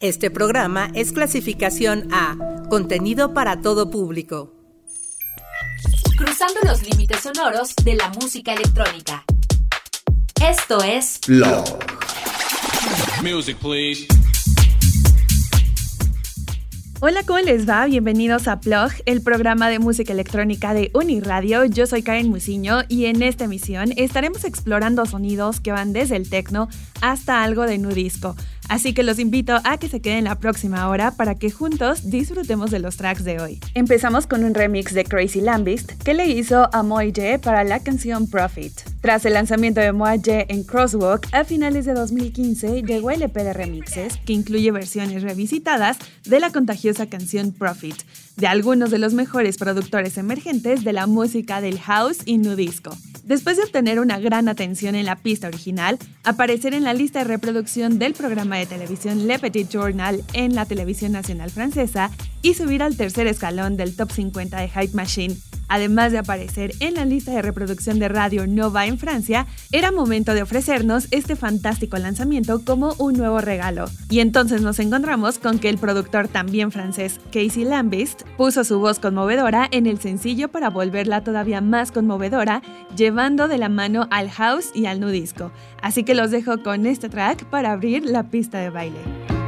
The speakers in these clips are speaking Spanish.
Este programa es clasificación A, contenido para todo público. Cruzando los límites sonoros de la música electrónica. Esto es Blog. Music, please. Hola, ¿cómo les va? Bienvenidos a Plug, el programa de música electrónica de Uniradio. Yo soy Karen Musiño y en esta emisión estaremos explorando sonidos que van desde el techno hasta algo de nudisco. Así que los invito a que se queden la próxima hora para que juntos disfrutemos de los tracks de hoy. Empezamos con un remix de Crazy Lambist que le hizo a Moye para la canción Profit. Tras el lanzamiento de Moye en Crosswalk a finales de 2015, llegó el EP de remixes que incluye versiones revisitadas de la contagiosa canción Profit de algunos de los mejores productores emergentes de la música del house y nudisco. Después de obtener una gran atención en la pista original, aparecer en la lista de reproducción del programa de televisión Le Petit Journal en la televisión nacional francesa y subir al tercer escalón del top 50 de Hype Machine, además de aparecer en la lista de reproducción de Radio Nova en Francia, era momento de ofrecernos este fantástico lanzamiento como un nuevo regalo. Y entonces nos encontramos con que el productor también francés Casey Lambist puso su voz conmovedora en el sencillo para volverla todavía más conmovedora, llevando de la mano al house y al nudisco. Así que los dejo con este track para abrir la pista de baile.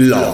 Blog.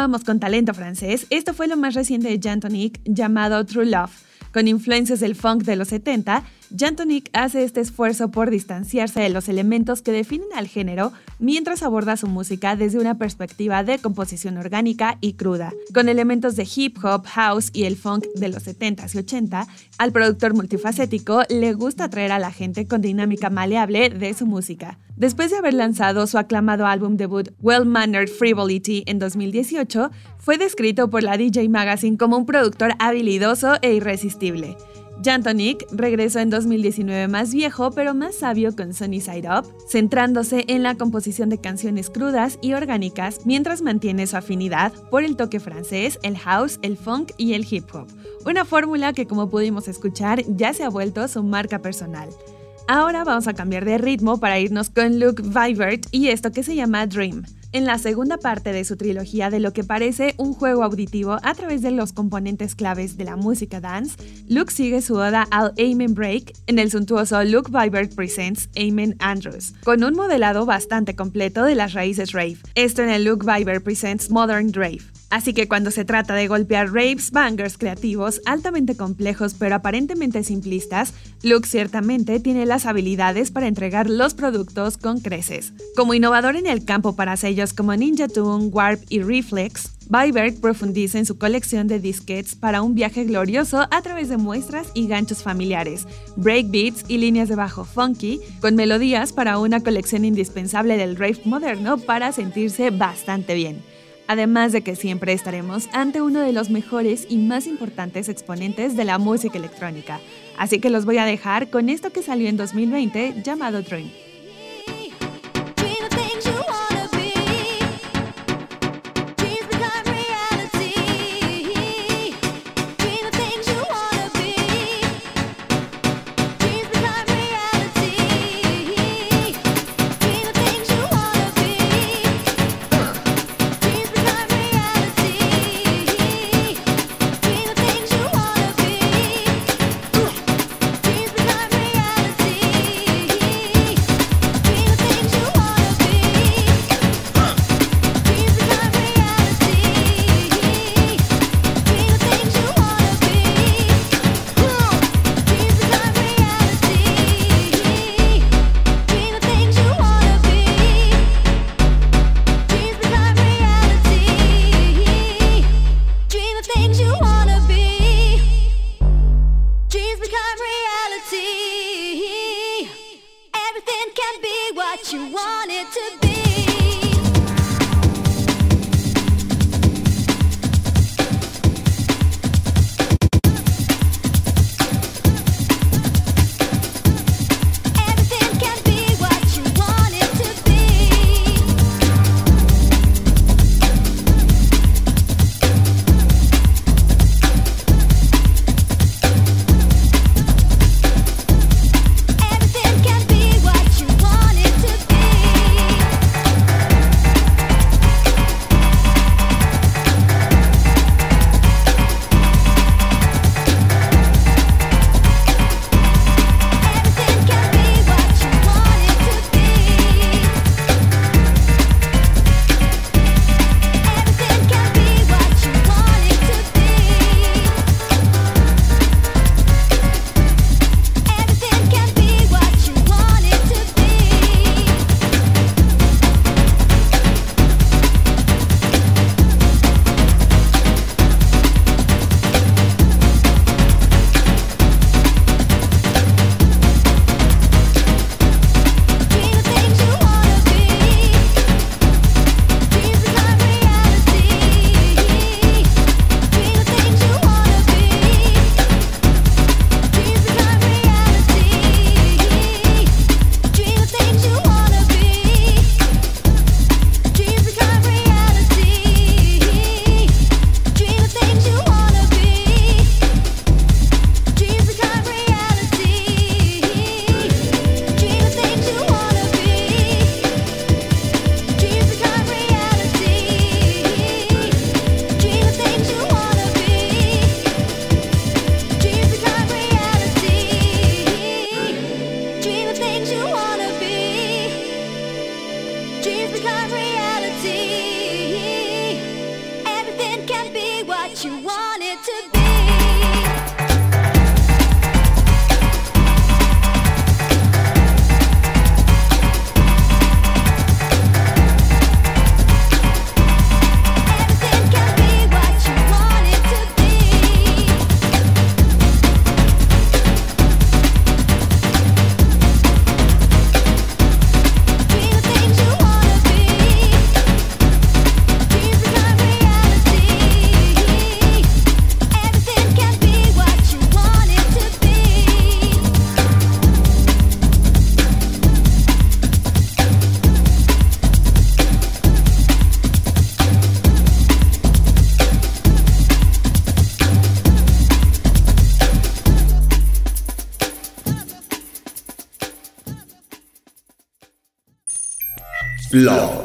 Con talento francés, esto fue lo más reciente de Jantonic llamado True Love. Con influencias del funk de los 70, Jantonic hace este esfuerzo por distanciarse de los elementos que definen al género mientras aborda su música desde una perspectiva de composición orgánica y cruda. Con elementos de hip hop, house y el funk de los 70s y 80, al productor multifacético le gusta atraer a la gente con dinámica maleable de su música. Después de haber lanzado su aclamado álbum debut Well Mannered Frivolity en 2018, fue descrito por la DJ Magazine como un productor habilidoso e irresistible. Jantonic regresó en 2019 más viejo pero más sabio con Sunny Side Up, centrándose en la composición de canciones crudas y orgánicas mientras mantiene su afinidad por el toque francés, el house, el funk y el hip hop. Una fórmula que como pudimos escuchar ya se ha vuelto su marca personal. Ahora vamos a cambiar de ritmo para irnos con Luke Vibert y esto que se llama Dream. En la segunda parte de su trilogía de lo que parece un juego auditivo a través de los componentes claves de la música dance, Luke sigue su oda al Amen Break en el suntuoso Luke Vibert Presents Amen Andrews, con un modelado bastante completo de las raíces rave. Esto en el Luke Vibert Presents Modern Rave. Así que cuando se trata de golpear raves bangers creativos altamente complejos pero aparentemente simplistas, Luke ciertamente tiene las habilidades para entregar los productos con creces. Como innovador en el campo para sellos como Ninja Tune, Warp y Reflex, Byberg profundiza en su colección de disquets para un viaje glorioso a través de muestras y ganchos familiares, breakbeats y líneas de bajo funky, con melodías para una colección indispensable del rave moderno para sentirse bastante bien además de que siempre estaremos ante uno de los mejores y más importantes exponentes de la música electrónica. Así que los voy a dejar con esto que salió en 2020 llamado Dream. Love.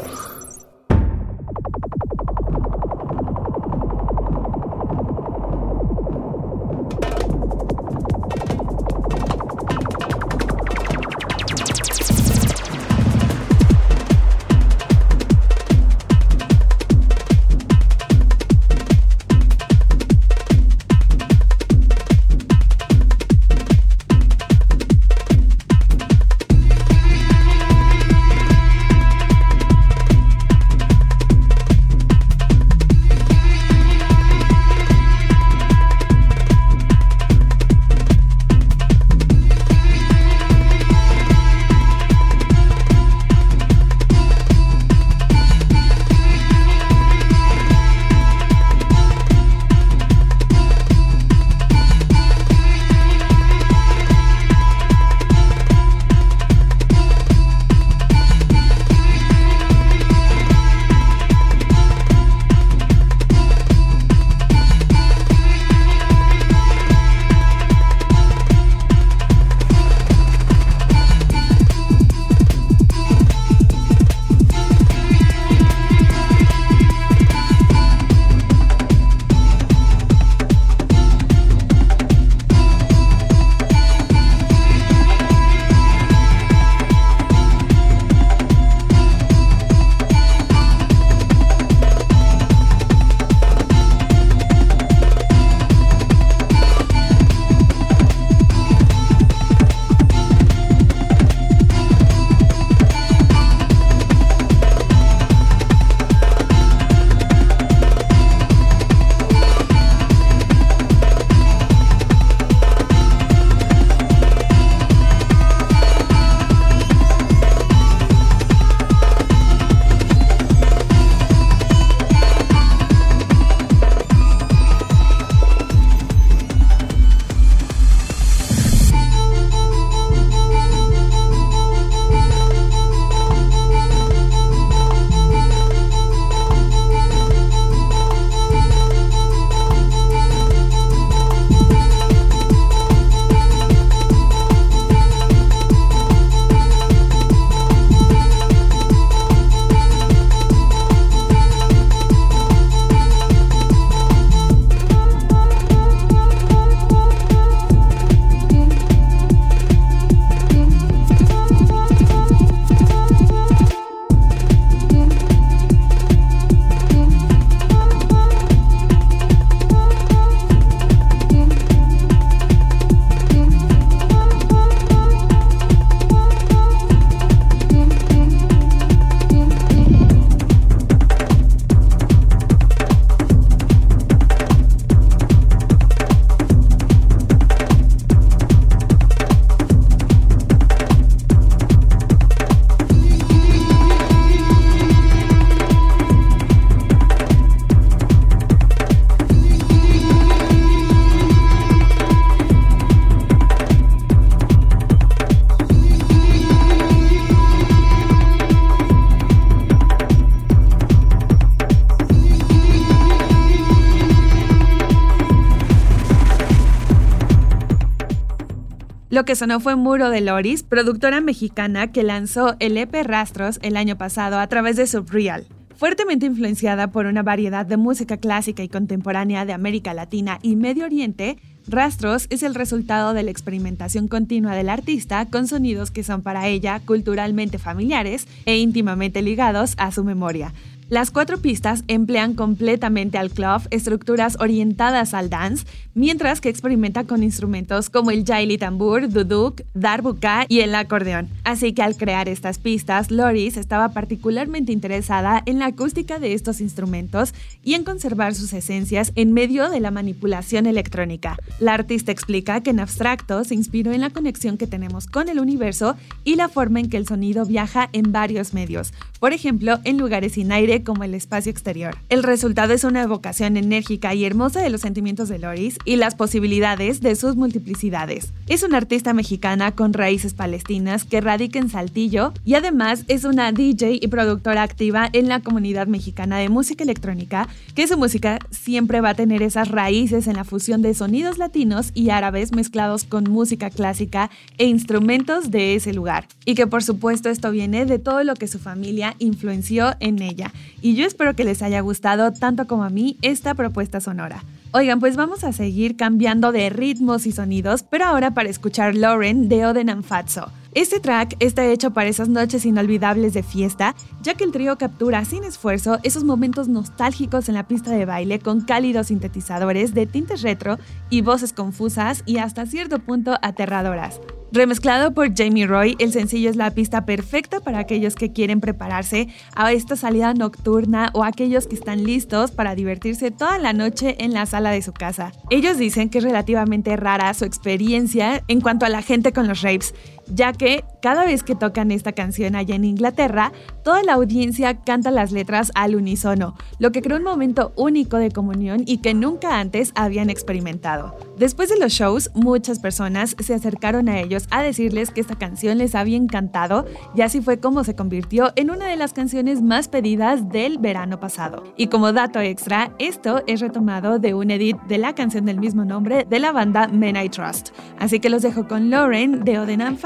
Lo que sonó fue Muro de Loris, productora mexicana que lanzó el EP Rastros el año pasado a través de Subreal. Fuertemente influenciada por una variedad de música clásica y contemporánea de América Latina y Medio Oriente, Rastros es el resultado de la experimentación continua del artista con sonidos que son para ella culturalmente familiares e íntimamente ligados a su memoria. Las cuatro pistas emplean completamente al club estructuras orientadas al dance, mientras que experimenta con instrumentos como el jaili tambur, duduk, darbuka y el acordeón. Así que al crear estas pistas, Loris estaba particularmente interesada en la acústica de estos instrumentos y en conservar sus esencias en medio de la manipulación electrónica. La artista explica que en abstracto se inspiró en la conexión que tenemos con el universo y la forma en que el sonido viaja en varios medios, por ejemplo, en lugares sin aire como el espacio exterior. El resultado es una evocación enérgica y hermosa de los sentimientos de Loris y las posibilidades de sus multiplicidades. Es una artista mexicana con raíces palestinas que radica en Saltillo y además es una DJ y productora activa en la comunidad mexicana de música electrónica, que su música siempre va a tener esas raíces en la fusión de sonidos latinos y árabes mezclados con música clásica e instrumentos de ese lugar. Y que por supuesto esto viene de todo lo que su familia influenció en ella. Y yo espero que les haya gustado tanto como a mí esta propuesta sonora. Oigan, pues vamos a seguir cambiando de ritmos y sonidos, pero ahora para escuchar Lauren de Oden and Fatso. Este track está hecho para esas noches inolvidables de fiesta, ya que el trío captura sin esfuerzo esos momentos nostálgicos en la pista de baile con cálidos sintetizadores de tintes retro y voces confusas y hasta cierto punto aterradoras. Remezclado por Jamie Roy, el sencillo es la pista perfecta para aquellos que quieren prepararse a esta salida nocturna o aquellos que están listos para divertirse toda la noche en la sala de su casa. Ellos dicen que es relativamente rara su experiencia en cuanto a la gente con los rapes, ya que cada vez que tocan esta canción allá en Inglaterra, toda la audiencia canta las letras al unísono, lo que crea un momento único de comunión y que nunca antes habían experimentado. Después de los shows, muchas personas se acercaron a ellos a decirles que esta canción les había encantado y así fue como se convirtió en una de las canciones más pedidas del verano pasado. Y como dato extra, esto es retomado de un edit de la canción del mismo nombre de la banda Men I Trust. Así que los dejo con Lauren de Odenan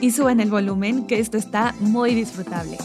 Y suben el volumen que esto está muy disfrutable.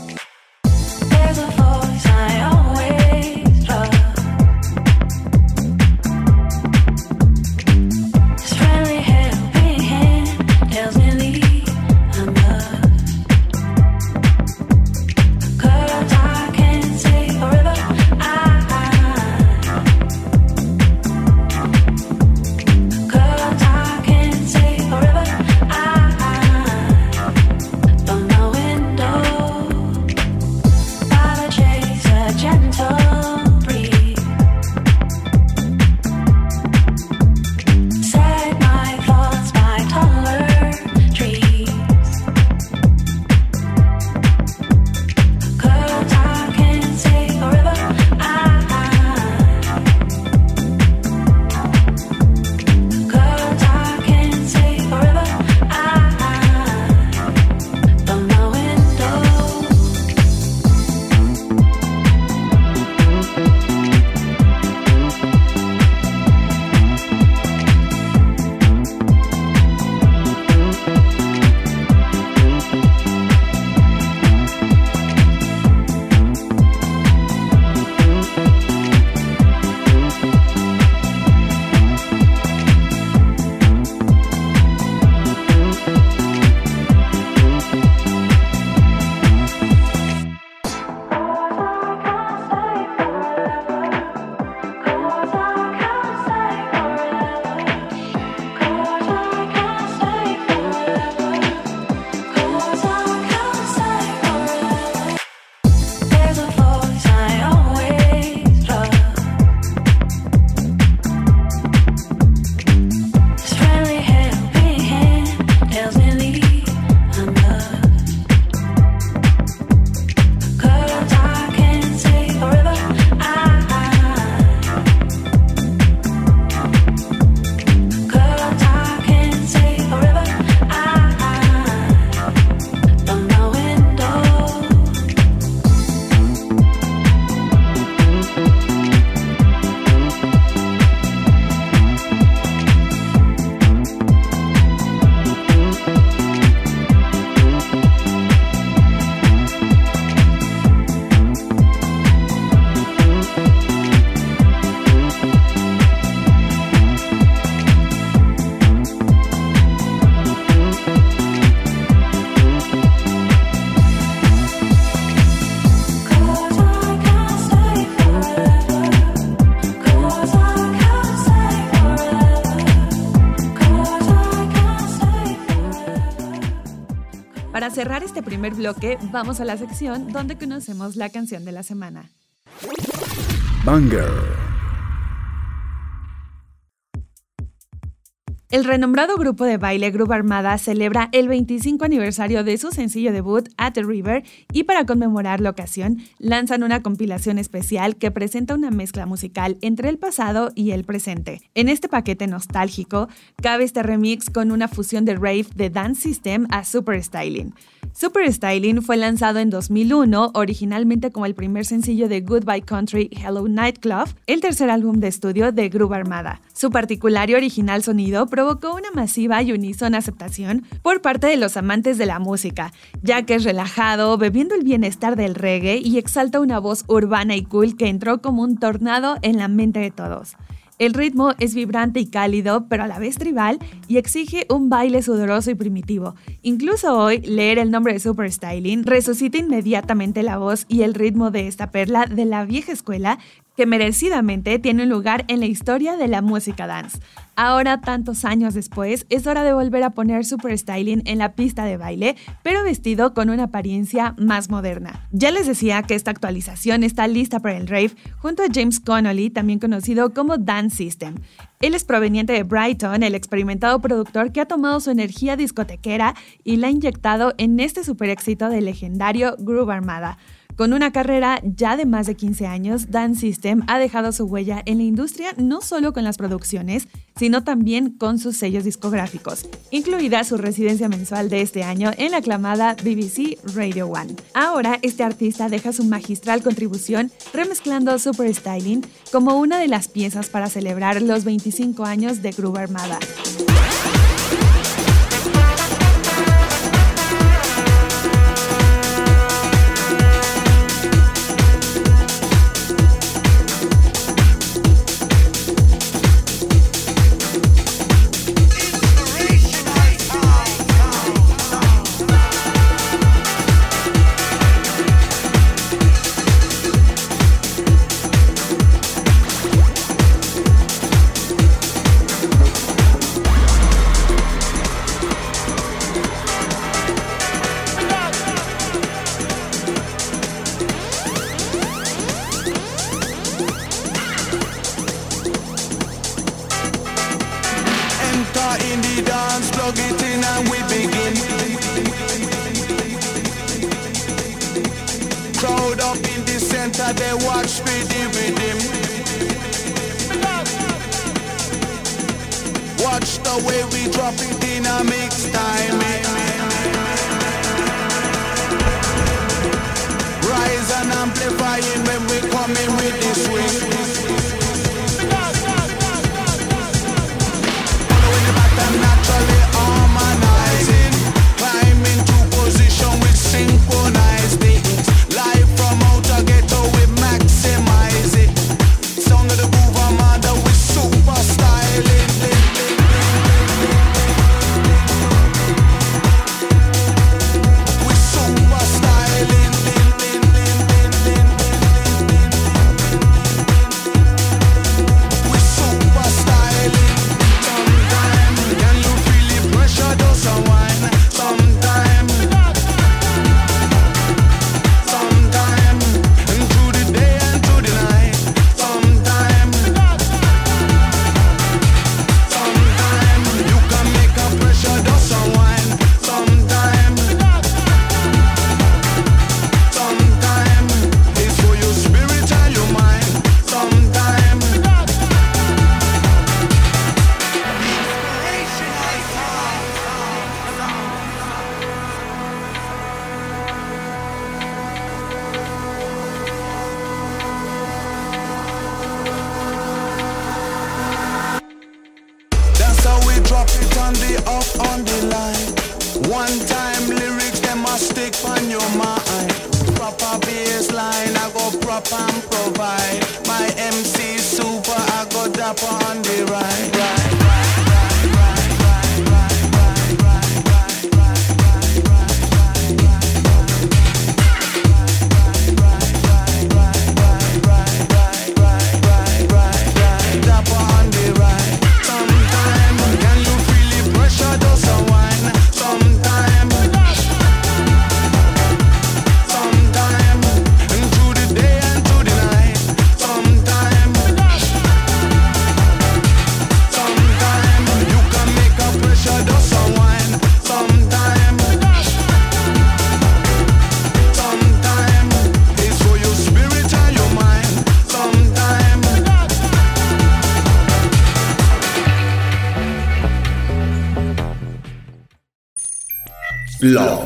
Cerrar este primer bloque, vamos a la sección donde conocemos la canción de la semana. Banger. El renombrado grupo de baile Groove Armada celebra el 25 aniversario de su sencillo debut At the River y para conmemorar la ocasión lanzan una compilación especial que presenta una mezcla musical entre el pasado y el presente. En este paquete nostálgico cabe este remix con una fusión de rave de Dance System a Super Styling. Super Styling fue lanzado en 2001 originalmente como el primer sencillo de Goodbye Country Hello Nightclub, el tercer álbum de estudio de Groove Armada. Su particular y original sonido provocó una masiva y unísona aceptación por parte de los amantes de la música, ya que es relajado, bebiendo el bienestar del reggae y exalta una voz urbana y cool que entró como un tornado en la mente de todos. El ritmo es vibrante y cálido, pero a la vez tribal y exige un baile sudoroso y primitivo. Incluso hoy, leer el nombre de Super Styling resucita inmediatamente la voz y el ritmo de esta perla de la vieja escuela que merecidamente tiene un lugar en la historia de la música dance. Ahora, tantos años después, es hora de volver a poner Super Styling en la pista de baile, pero vestido con una apariencia más moderna. Ya les decía que esta actualización está lista para el rave junto a James Connolly, también conocido como Dance System. Él es proveniente de Brighton, el experimentado productor que ha tomado su energía discotequera y la ha inyectado en este super éxito del legendario Groove Armada. Con una carrera ya de más de 15 años, Dance System ha dejado su huella en la industria no solo con las producciones, sino también con sus sellos discográficos, incluida su residencia mensual de este año en la aclamada BBC Radio One. Ahora, este artista deja su magistral contribución remezclando Super Styling como una de las piezas para celebrar los 25 años de Groove Armada. star in the dance, plug it in and we begin. Crowd up in the center, they watch me with him. Watch the way we drop it in a mix time. Rise and amplifying when we coming with this swing. pump provide. Blog.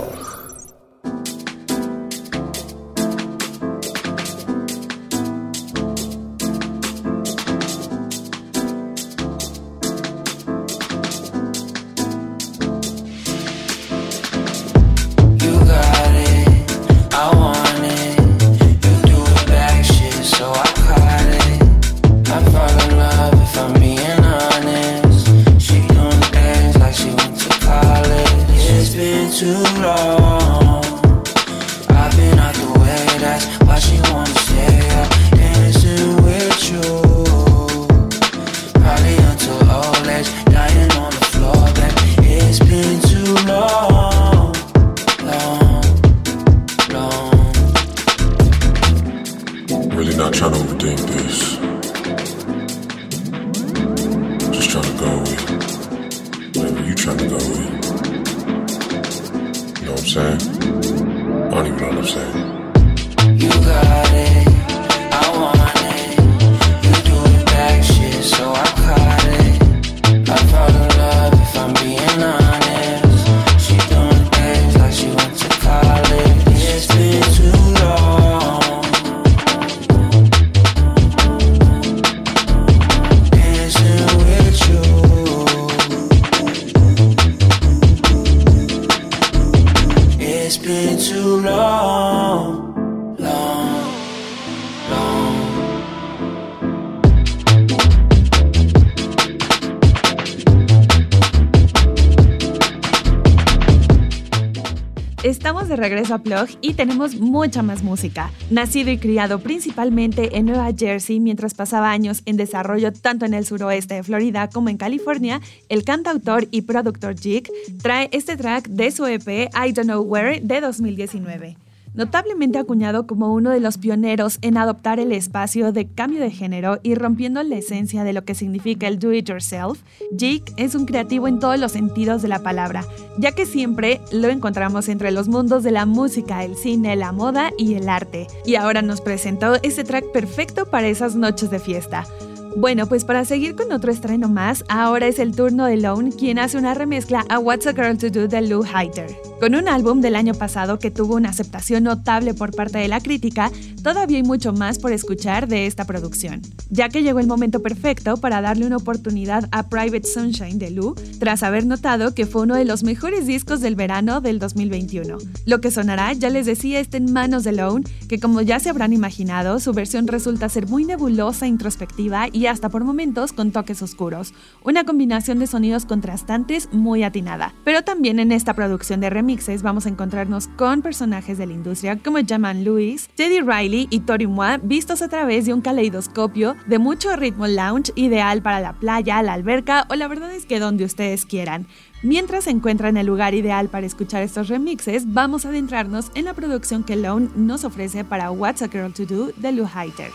Y tenemos mucha más música. Nacido y criado principalmente en Nueva Jersey mientras pasaba años en desarrollo tanto en el suroeste de Florida como en California, el cantautor y productor Jig trae este track de su EP I Don't Know Where de 2019. Notablemente acuñado como uno de los pioneros en adoptar el espacio de cambio de género y rompiendo la esencia de lo que significa el do it yourself, Jake es un creativo en todos los sentidos de la palabra, ya que siempre lo encontramos entre los mundos de la música, el cine, la moda y el arte. Y ahora nos presentó este track perfecto para esas noches de fiesta. Bueno, pues para seguir con otro estreno más, ahora es el turno de Lone, quien hace una remezcla a What's a Girl to Do de Lou Hyder. Con un álbum del año pasado que tuvo una aceptación notable por parte de la crítica, todavía hay mucho más por escuchar de esta producción, ya que llegó el momento perfecto para darle una oportunidad a Private Sunshine de Lou, tras haber notado que fue uno de los mejores discos del verano del 2021. Lo que sonará, ya les decía, está en manos de Lone, que como ya se habrán imaginado, su versión resulta ser muy nebulosa, introspectiva y hasta por momentos con toques oscuros, una combinación de sonidos contrastantes muy atinada. Pero también en esta producción de remixes vamos a encontrarnos con personajes de la industria como Jaman Lewis, Teddy Riley y Tori Moi vistos a través de un caleidoscopio de mucho ritmo lounge ideal para la playa, la alberca o la verdad es que donde ustedes quieran. Mientras se encuentran el lugar ideal para escuchar estos remixes, vamos a adentrarnos en la producción que Lone nos ofrece para What's a Girl to Do de Lou Hyder.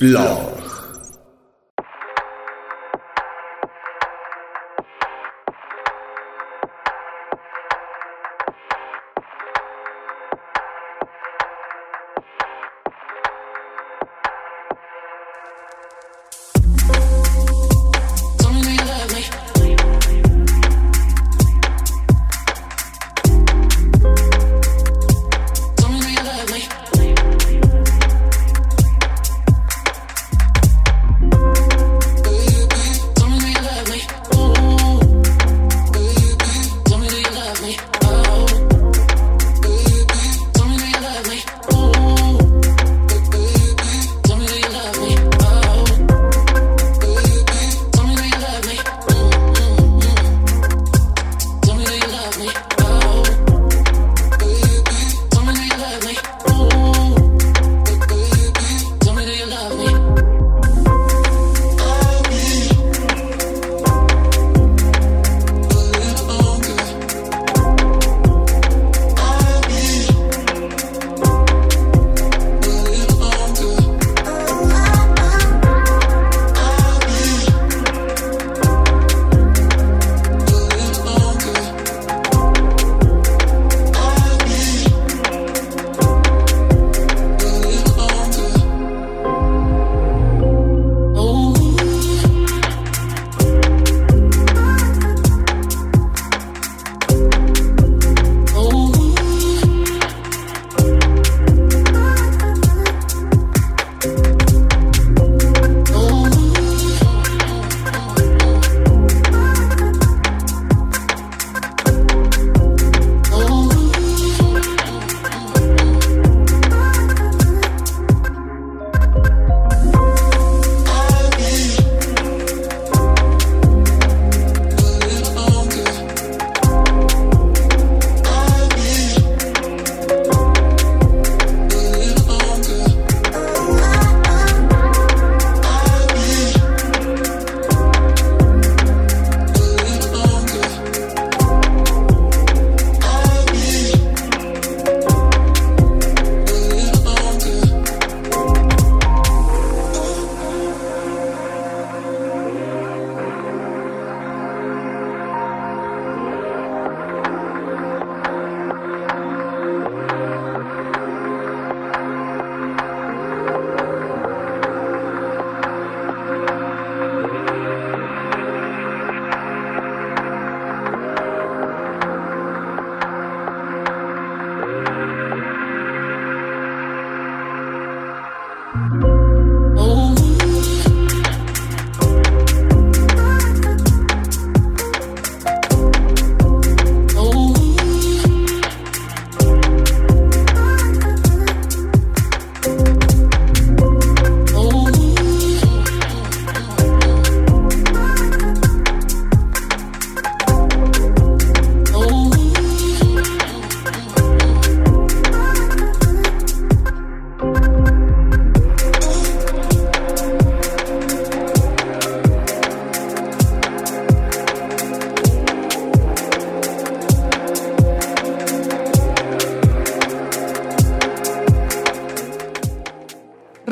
Blog.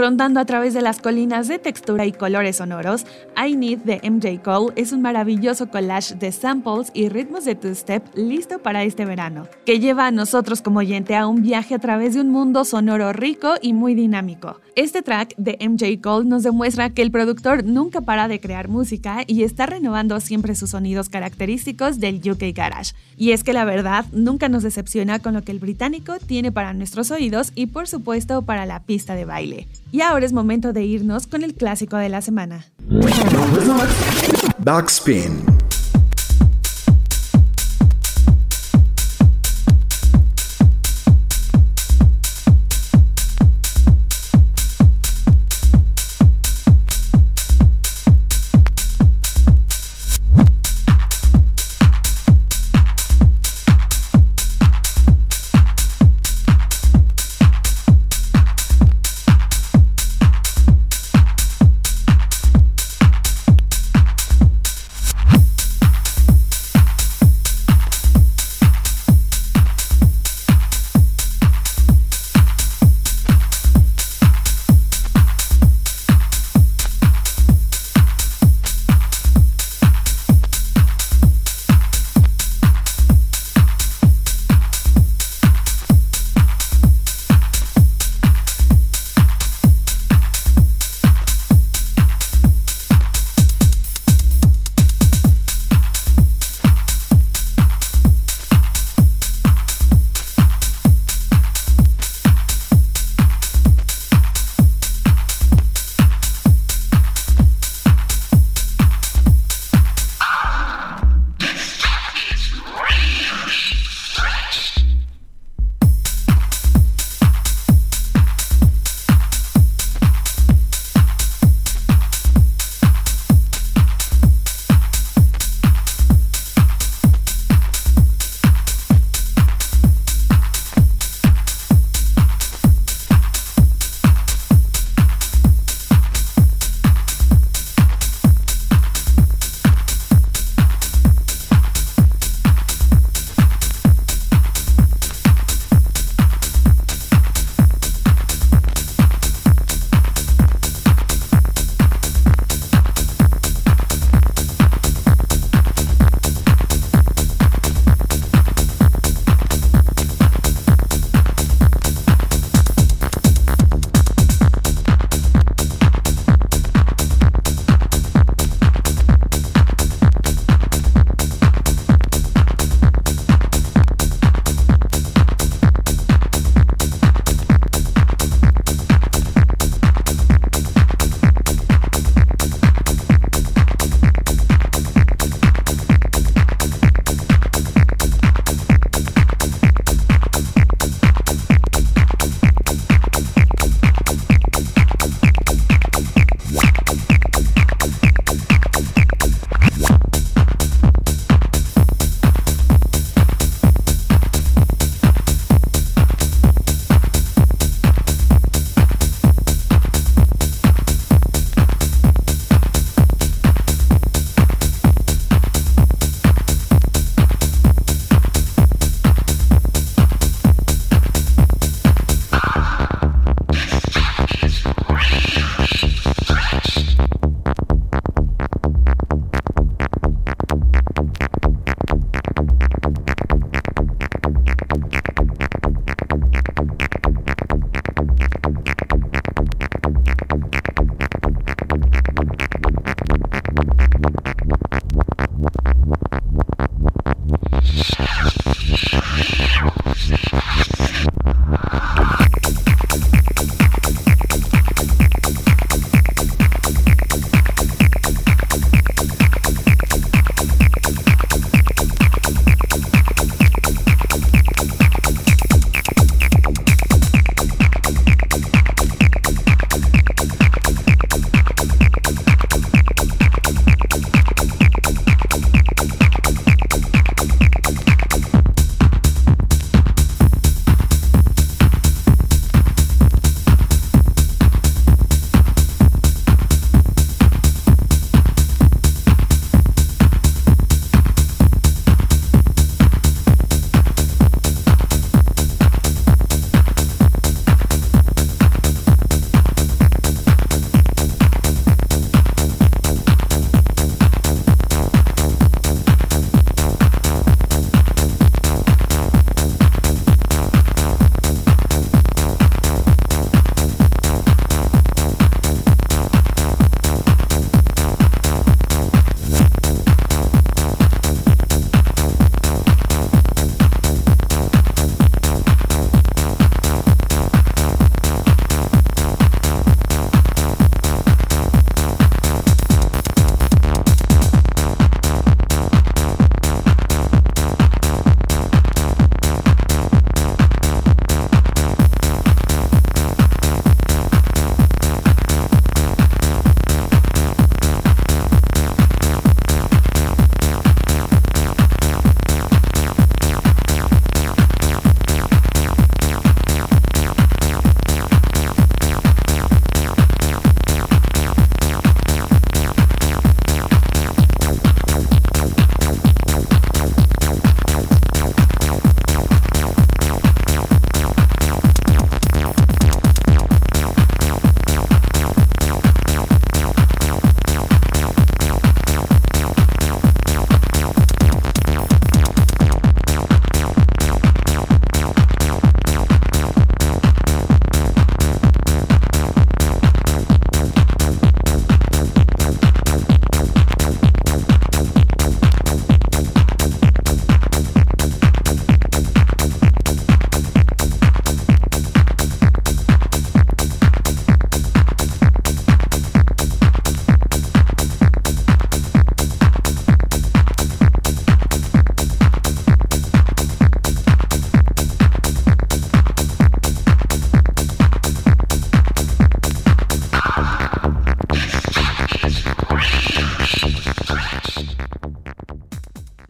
Rondando a través de las colinas de textura y colores sonoros, I Need de MJ Cole es un maravilloso collage de samples y ritmos de two-step listo para este verano, que lleva a nosotros como oyente a un viaje a través de un mundo sonoro rico y muy dinámico. Este track de MJ Cole nos demuestra que el productor nunca para de crear música y está renovando siempre sus sonidos característicos del UK Garage. Y es que la verdad nunca nos decepciona con lo que el británico tiene para nuestros oídos y por supuesto para la pista de baile. Y ahora es momento de irnos con el clásico de la semana. Backspin.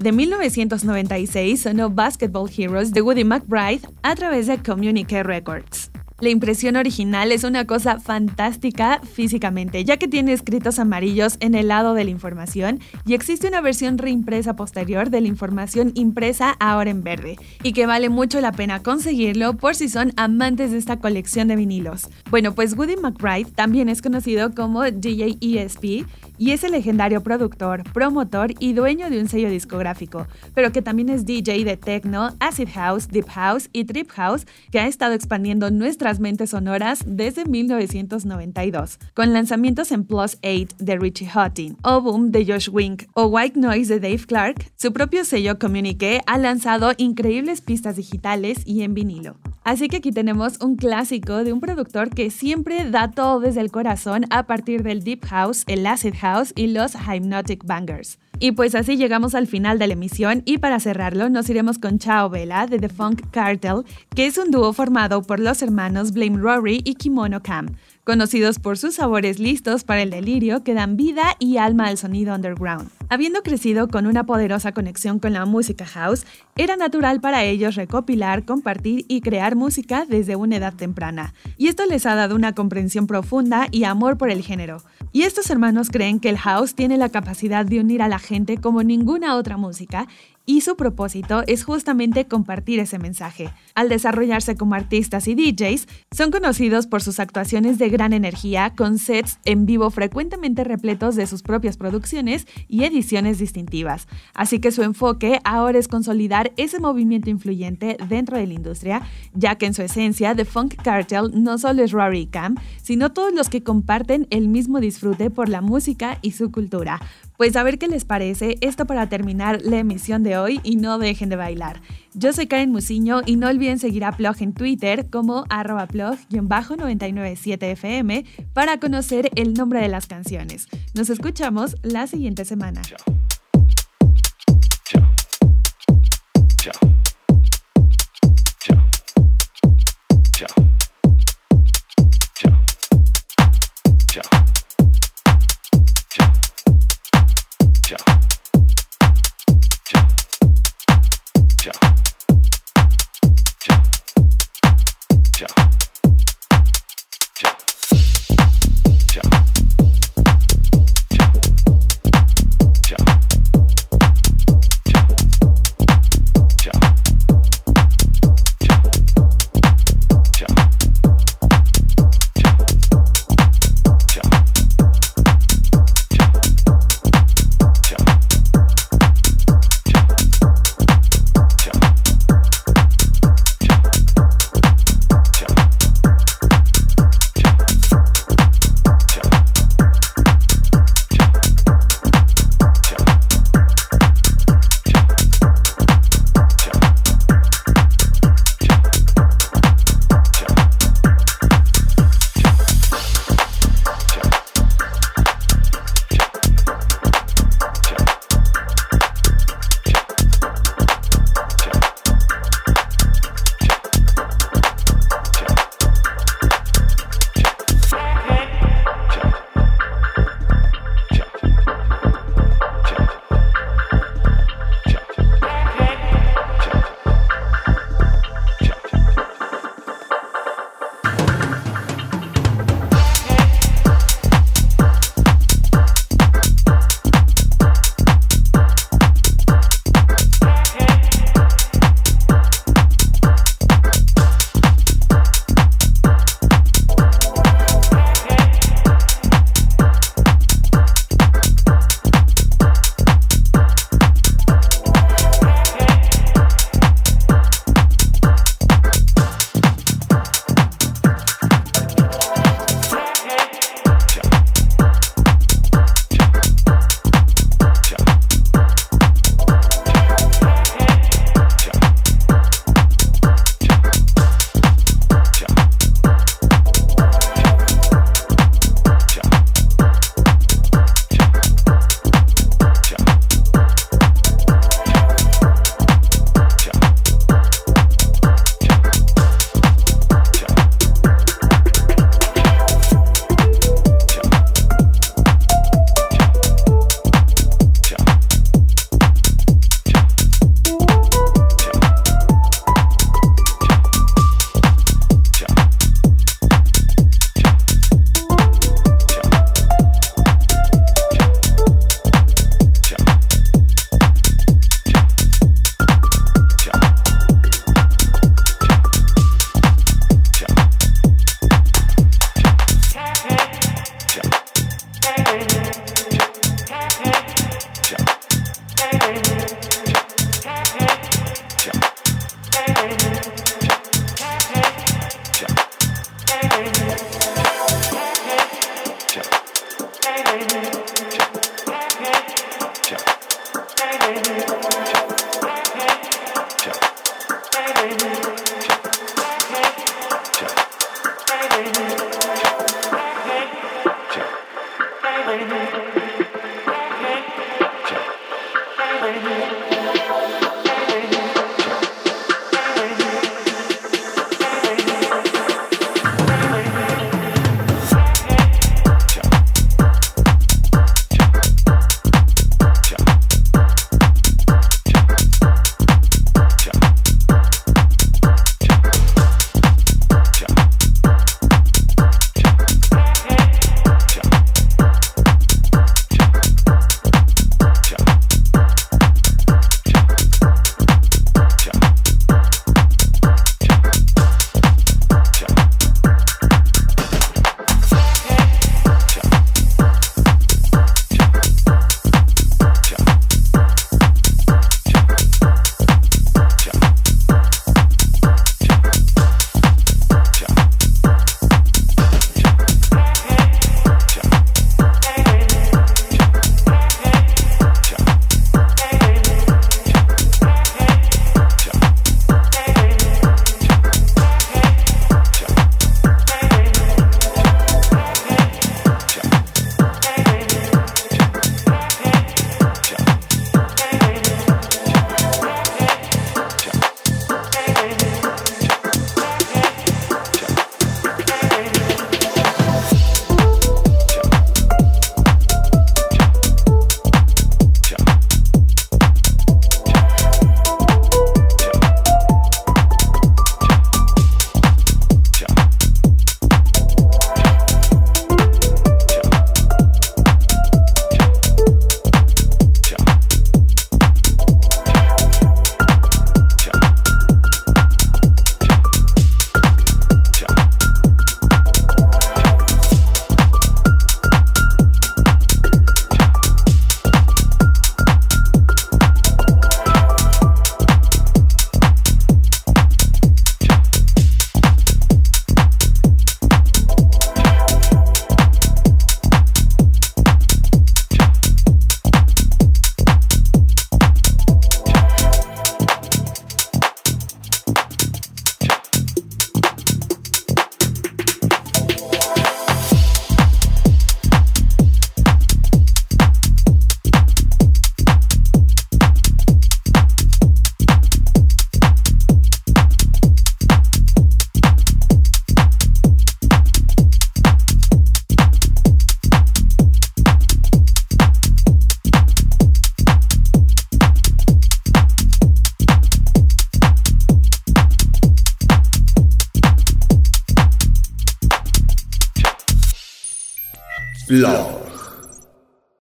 De 1996 sonó Basketball Heroes de Woody McBride a través de Communique Records. La impresión original es una cosa fantástica físicamente, ya que tiene escritos amarillos en el lado de la información y existe una versión reimpresa posterior de la información impresa ahora en verde, y que vale mucho la pena conseguirlo por si son amantes de esta colección de vinilos. Bueno, pues Woody McBride también es conocido como DJ ESP y es el legendario productor, promotor y dueño de un sello discográfico, pero que también es DJ de techno, acid house, deep house y trip house que ha estado expandiendo nuestras mentes sonoras desde 1992, con lanzamientos en Plus 8 de Richie Houghton, o Boom de Josh Wink o White Noise de Dave Clark, su propio sello Communique ha lanzado increíbles pistas digitales y en vinilo. Así que aquí tenemos un clásico de un productor que siempre da todo desde el corazón a partir del deep house, el acid house, y los Hypnotic Bangers. Y pues así llegamos al final de la emisión y para cerrarlo nos iremos con Chao Vela de The Funk Cartel, que es un dúo formado por los hermanos Blame Rory y Kimono Cam, conocidos por sus sabores listos para el delirio que dan vida y alma al sonido underground. Habiendo crecido con una poderosa conexión con la música house, era natural para ellos recopilar, compartir y crear música desde una edad temprana. Y esto les ha dado una comprensión profunda y amor por el género. Y estos hermanos creen que el house tiene la capacidad de unir a la gente como ninguna otra música y su propósito es justamente compartir ese mensaje. Al desarrollarse como artistas y DJs, son conocidos por sus actuaciones de gran energía, con sets en vivo frecuentemente repletos de sus propias producciones y ediciones distintivas. Así que su enfoque ahora es consolidar ese movimiento influyente dentro de la industria, ya que en su esencia The Funk Cartel no solo es Rory y Cam, sino todos los que comparten el mismo disfrute por la música y su cultura. Pues a ver qué les parece esto para terminar la emisión de hoy y no dejen de bailar. Yo soy Karen Musiño y no olviden seguir a Plog en Twitter como arroba plog-997fm para conocer el nombre de las canciones. Nos escuchamos la siguiente semana.